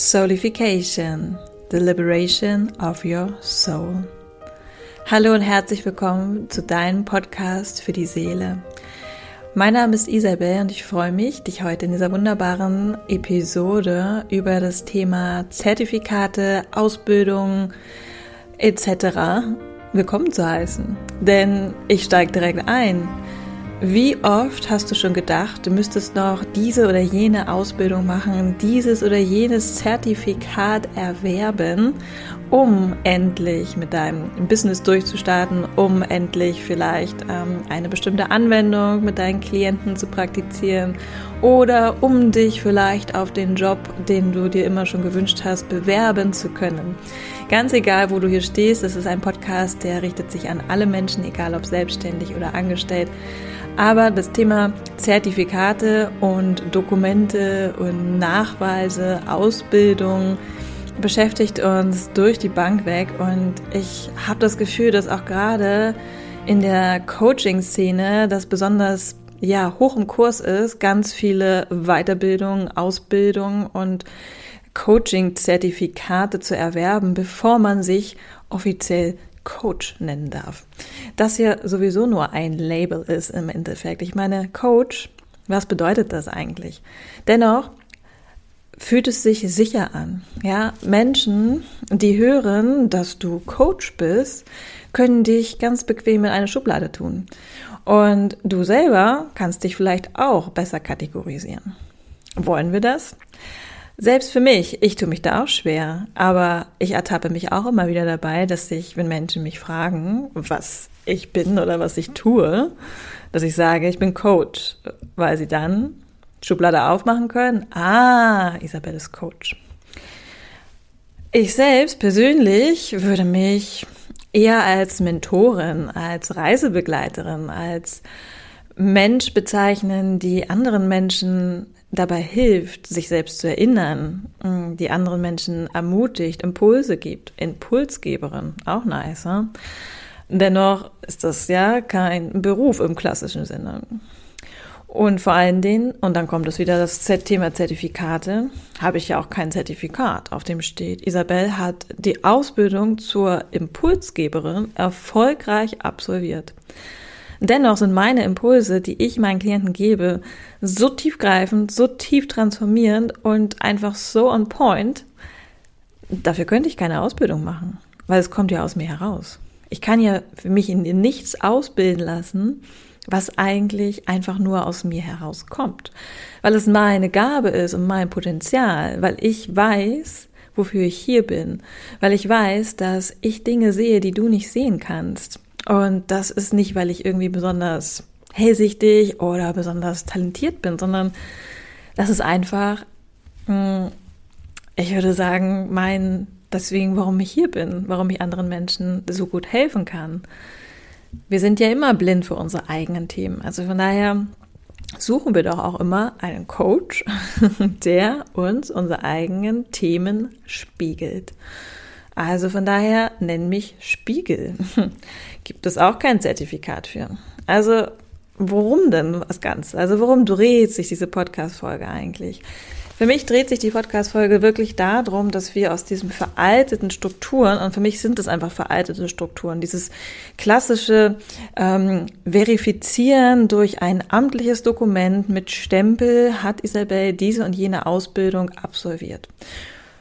Soulification, the liberation of your soul. Hallo und herzlich willkommen zu deinem Podcast für die Seele. Mein Name ist Isabel und ich freue mich, dich heute in dieser wunderbaren Episode über das Thema Zertifikate, Ausbildung etc. willkommen zu heißen. Denn ich steige direkt ein. Wie oft hast du schon gedacht, du müsstest noch diese oder jene Ausbildung machen, dieses oder jenes Zertifikat erwerben, um endlich mit deinem Business durchzustarten, um endlich vielleicht ähm, eine bestimmte Anwendung mit deinen Klienten zu praktizieren oder um dich vielleicht auf den Job, den du dir immer schon gewünscht hast, bewerben zu können. Ganz egal, wo du hier stehst, es ist ein Podcast, der richtet sich an alle Menschen, egal ob selbstständig oder angestellt. Aber das Thema Zertifikate und Dokumente und Nachweise, Ausbildung beschäftigt uns durch die Bank weg. Und ich habe das Gefühl, dass auch gerade in der Coaching-Szene das besonders ja, hoch im Kurs ist, ganz viele Weiterbildungen, Ausbildungen und Coaching-Zertifikate zu erwerben, bevor man sich offiziell Coach nennen darf. Das ja sowieso nur ein Label ist im Endeffekt. Ich meine, Coach, was bedeutet das eigentlich? Dennoch fühlt es sich sicher an. Ja, Menschen, die hören, dass du Coach bist, können dich ganz bequem in eine Schublade tun. Und du selber kannst dich vielleicht auch besser kategorisieren. Wollen wir das? Selbst für mich, ich tue mich da auch schwer, aber ich ertappe mich auch immer wieder dabei, dass ich, wenn Menschen mich fragen, was ich bin oder was ich tue, dass ich sage, ich bin Coach, weil sie dann Schublade aufmachen können. Ah, Isabel ist Coach. Ich selbst persönlich würde mich eher als Mentorin, als Reisebegleiterin, als Mensch bezeichnen, die anderen Menschen dabei hilft, sich selbst zu erinnern, mm, die anderen Menschen ermutigt, Impulse gibt, Impulsgeberin, auch nice. Huh? Dennoch ist das ja kein Beruf im klassischen Sinne. Und vor allen Dingen, und dann kommt es wieder das Thema Zertifikate, habe ich ja auch kein Zertifikat, auf dem steht, Isabel hat die Ausbildung zur Impulsgeberin erfolgreich absolviert. Dennoch sind meine Impulse, die ich meinen Klienten gebe, so tiefgreifend, so tief transformierend und einfach so on point. Dafür könnte ich keine Ausbildung machen, weil es kommt ja aus mir heraus. Ich kann ja für mich in nichts ausbilden lassen, was eigentlich einfach nur aus mir herauskommt, weil es meine Gabe ist und mein Potenzial, weil ich weiß, wofür ich hier bin, weil ich weiß, dass ich Dinge sehe, die du nicht sehen kannst und das ist nicht, weil ich irgendwie besonders hellsichtig oder besonders talentiert bin, sondern das ist einfach, hm, ich würde sagen, mein, deswegen, warum ich hier bin, warum ich anderen Menschen so gut helfen kann. Wir sind ja immer blind für unsere eigenen Themen. Also von daher suchen wir doch auch immer einen Coach, der uns unsere eigenen Themen spiegelt. Also von daher nenn mich Spiegel. Gibt es auch kein Zertifikat für. Also worum denn das Ganze? Also worum dreht sich diese Podcast-Folge eigentlich? Für mich dreht sich die Podcast-Folge wirklich darum, dass wir aus diesen veralteten Strukturen, und für mich sind es einfach veraltete Strukturen, dieses klassische ähm, Verifizieren durch ein amtliches Dokument mit Stempel hat Isabel diese und jene Ausbildung absolviert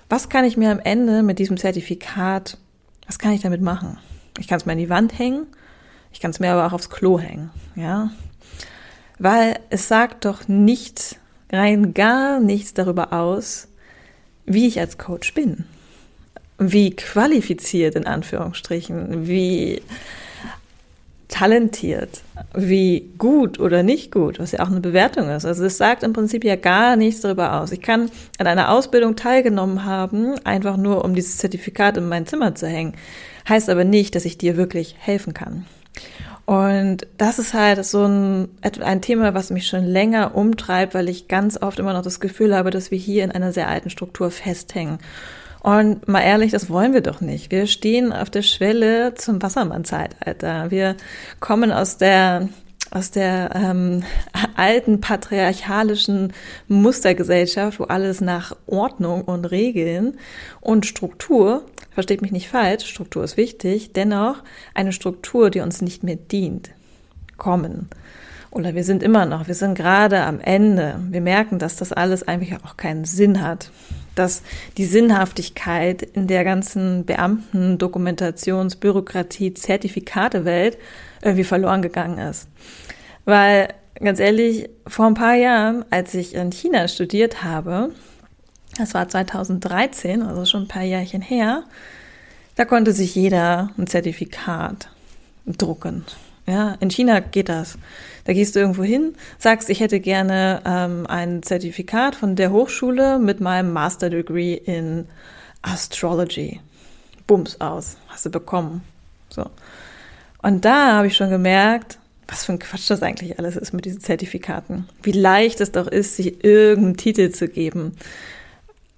was kann ich mir am Ende mit diesem Zertifikat, was kann ich damit machen? Ich kann es mir an die Wand hängen, ich kann es mir aber auch aufs Klo hängen, ja. Weil es sagt doch nichts, rein gar nichts darüber aus, wie ich als Coach bin. Wie qualifiziert in Anführungsstrichen, wie talentiert, wie gut oder nicht gut, was ja auch eine Bewertung ist. Also es sagt im Prinzip ja gar nichts darüber aus. Ich kann an einer Ausbildung teilgenommen haben, einfach nur um dieses Zertifikat in mein Zimmer zu hängen. Heißt aber nicht, dass ich dir wirklich helfen kann. Und das ist halt so ein, ein Thema, was mich schon länger umtreibt, weil ich ganz oft immer noch das Gefühl habe, dass wir hier in einer sehr alten Struktur festhängen. Und mal ehrlich, das wollen wir doch nicht. Wir stehen auf der Schwelle zum Wassermann-Zeitalter. Wir kommen aus der aus der ähm, alten patriarchalischen Mustergesellschaft, wo alles nach Ordnung und Regeln und Struktur, versteht mich nicht falsch, Struktur ist wichtig, dennoch eine Struktur, die uns nicht mehr dient, kommen. Oder wir sind immer noch, wir sind gerade am Ende. Wir merken, dass das alles eigentlich auch keinen Sinn hat. Dass die Sinnhaftigkeit in der ganzen Beamten, Dokumentations-, Bürokratie, Zertifikatewelt irgendwie verloren gegangen ist. Weil, ganz ehrlich, vor ein paar Jahren, als ich in China studiert habe, das war 2013, also schon ein paar Jährchen her, da konnte sich jeder ein Zertifikat drucken. Ja, in China geht das. Da gehst du irgendwo hin, sagst, ich hätte gerne ähm, ein Zertifikat von der Hochschule mit meinem Master Degree in Astrology. Bums aus, hast du bekommen. So. Und da habe ich schon gemerkt, was für ein Quatsch das eigentlich alles ist mit diesen Zertifikaten. Wie leicht es doch ist, sich irgendeinen Titel zu geben.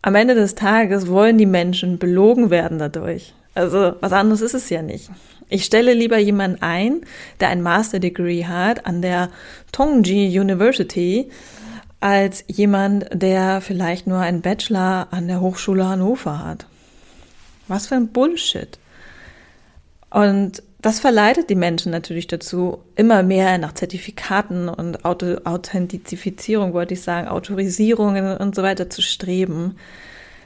Am Ende des Tages wollen die Menschen belogen werden dadurch. Also was anderes ist es ja nicht. Ich stelle lieber jemanden ein, der ein Master Degree hat an der Tongji University, als jemand, der vielleicht nur einen Bachelor an der Hochschule Hannover hat. Was für ein Bullshit. Und das verleitet die Menschen natürlich dazu, immer mehr nach Zertifikaten und Auto Authentizifizierung, wollte ich sagen, Autorisierungen und so weiter zu streben,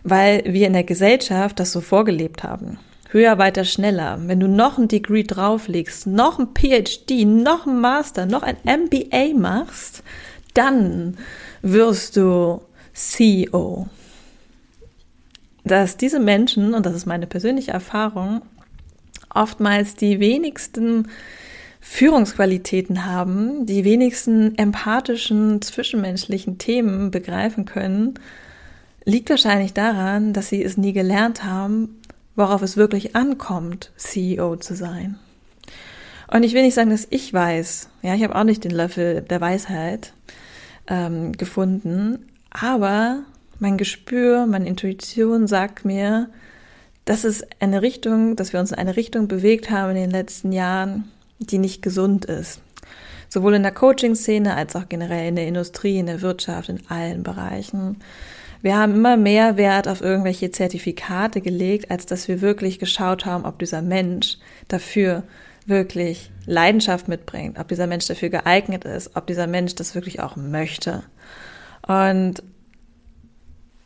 weil wir in der Gesellschaft das so vorgelebt haben. Höher, weiter, schneller. Wenn du noch ein Degree drauflegst, noch ein PhD, noch ein Master, noch ein MBA machst, dann wirst du CEO. Dass diese Menschen, und das ist meine persönliche Erfahrung, oftmals die wenigsten Führungsqualitäten haben, die wenigsten empathischen, zwischenmenschlichen Themen begreifen können, liegt wahrscheinlich daran, dass sie es nie gelernt haben, worauf es wirklich ankommt, CEO zu sein. Und ich will nicht sagen, dass ich weiß, ja, ich habe auch nicht den Löffel der Weisheit ähm, gefunden, aber mein Gespür, meine Intuition sagt mir, das ist eine Richtung, dass wir uns in eine Richtung bewegt haben in den letzten Jahren, die nicht gesund ist. Sowohl in der Coaching-Szene als auch generell in der Industrie, in der Wirtschaft, in allen Bereichen. Wir haben immer mehr Wert auf irgendwelche Zertifikate gelegt, als dass wir wirklich geschaut haben, ob dieser Mensch dafür wirklich Leidenschaft mitbringt, ob dieser Mensch dafür geeignet ist, ob dieser Mensch das wirklich auch möchte. Und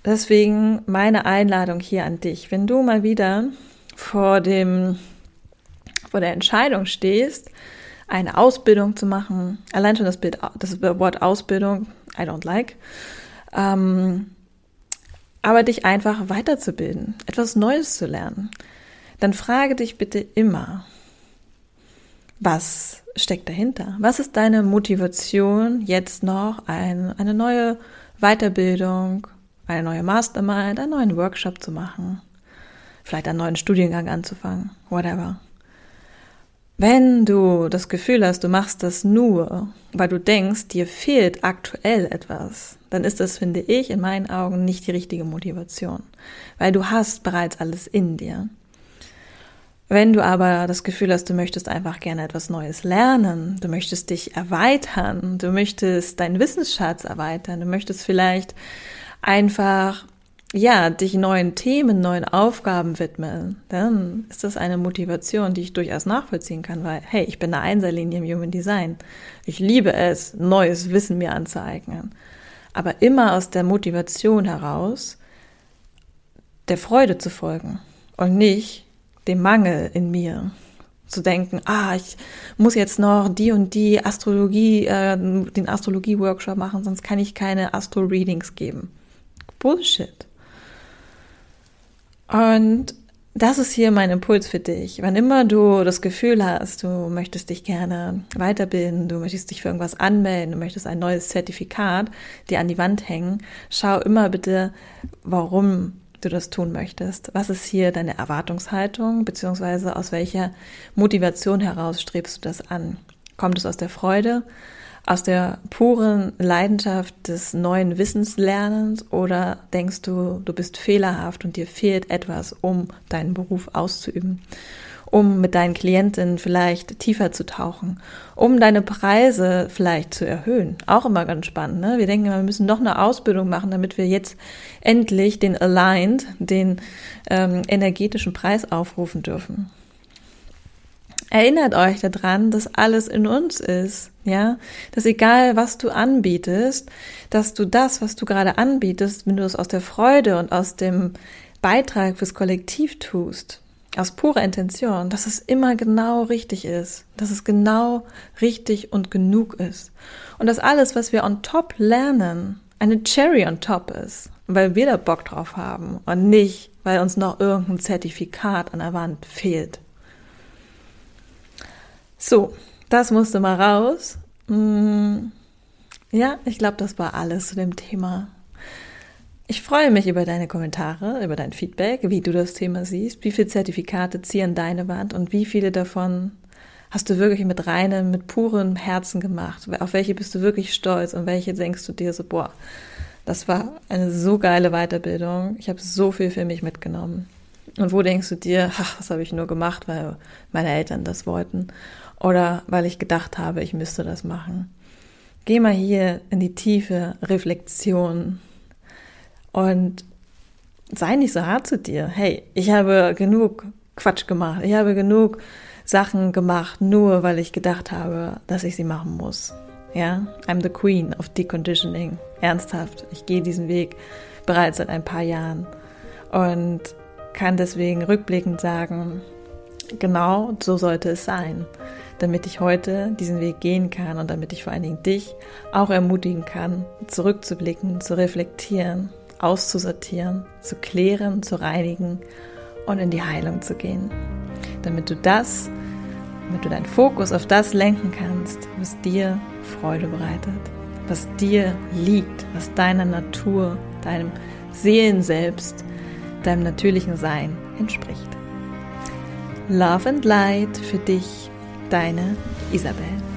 Deswegen meine Einladung hier an dich. Wenn du mal wieder vor dem, vor der Entscheidung stehst, eine Ausbildung zu machen, allein schon das Bild, das Wort Ausbildung, I don't like, ähm, aber dich einfach weiterzubilden, etwas Neues zu lernen, dann frage dich bitte immer, was steckt dahinter? Was ist deine Motivation, jetzt noch ein, eine neue Weiterbildung eine neue Mastermind, einen neuen Workshop zu machen, vielleicht einen neuen Studiengang anzufangen, whatever. Wenn du das Gefühl hast, du machst das nur, weil du denkst, dir fehlt aktuell etwas, dann ist das, finde ich, in meinen Augen nicht die richtige Motivation, weil du hast bereits alles in dir. Wenn du aber das Gefühl hast, du möchtest einfach gerne etwas Neues lernen, du möchtest dich erweitern, du möchtest deinen Wissensschatz erweitern, du möchtest vielleicht einfach ja, dich neuen Themen, neuen Aufgaben widmen, dann ist das eine Motivation, die ich durchaus nachvollziehen kann, weil, hey, ich bin eine Einserlinie im Human Design. Ich liebe es, neues Wissen mir anzueignen. Aber immer aus der Motivation heraus, der Freude zu folgen und nicht dem Mangel in mir zu denken, ah, ich muss jetzt noch die und die Astrologie, äh, den Astrologie-Workshop machen, sonst kann ich keine Astro-Readings geben. Bullshit. Und das ist hier mein Impuls für dich. Wann immer du das Gefühl hast, du möchtest dich gerne weiterbilden, du möchtest dich für irgendwas anmelden, du möchtest ein neues Zertifikat dir an die Wand hängen, schau immer bitte, warum du das tun möchtest. Was ist hier deine Erwartungshaltung, beziehungsweise aus welcher Motivation heraus strebst du das an? Kommt es aus der Freude? Aus der puren Leidenschaft des neuen Wissenslernens oder denkst du, du bist fehlerhaft und dir fehlt etwas, um deinen Beruf auszuüben? um mit deinen Klientinnen vielleicht tiefer zu tauchen, um deine Preise vielleicht zu erhöhen. Auch immer ganz spannend. Ne? Wir denken, wir müssen noch eine Ausbildung machen, damit wir jetzt endlich den Aligned, den ähm, energetischen Preis aufrufen dürfen. Erinnert euch daran, dass alles in uns ist, ja, dass egal was du anbietest, dass du das, was du gerade anbietest, wenn du es aus der Freude und aus dem Beitrag fürs Kollektiv tust, aus purer Intention, dass es immer genau richtig ist, dass es genau richtig und genug ist. Und dass alles, was wir on top lernen, eine Cherry on top ist, weil wir da Bock drauf haben und nicht, weil uns noch irgendein Zertifikat an der Wand fehlt. So, das musste mal raus. Mm, ja, ich glaube, das war alles zu dem Thema. Ich freue mich über deine Kommentare, über dein Feedback, wie du das Thema siehst, wie viele Zertifikate ziehen deine Wand und wie viele davon hast du wirklich mit reinem, mit purem Herzen gemacht? Auf welche bist du wirklich stolz und welche denkst du dir so, boah, das war eine so geile Weiterbildung, ich habe so viel für mich mitgenommen. Und wo denkst du dir, ach, das habe ich nur gemacht, weil meine Eltern das wollten oder weil ich gedacht habe, ich müsste das machen? Geh mal hier in die tiefe Reflexion und sei nicht so hart zu dir. Hey, ich habe genug Quatsch gemacht. Ich habe genug Sachen gemacht, nur weil ich gedacht habe, dass ich sie machen muss. Ja, I'm the queen of deconditioning. Ernsthaft. Ich gehe diesen Weg bereits seit ein paar Jahren und kann deswegen rückblickend sagen, genau so sollte es sein, damit ich heute diesen Weg gehen kann und damit ich vor allen Dingen dich auch ermutigen kann, zurückzublicken, zu reflektieren auszusortieren, zu klären, zu reinigen und in die Heilung zu gehen. Damit du das, damit du deinen Fokus auf das lenken kannst, was dir Freude bereitet, was dir liegt, was deiner Natur, deinem Seelenselbst, deinem natürlichen Sein entspricht. Love and Light für dich, deine Isabel.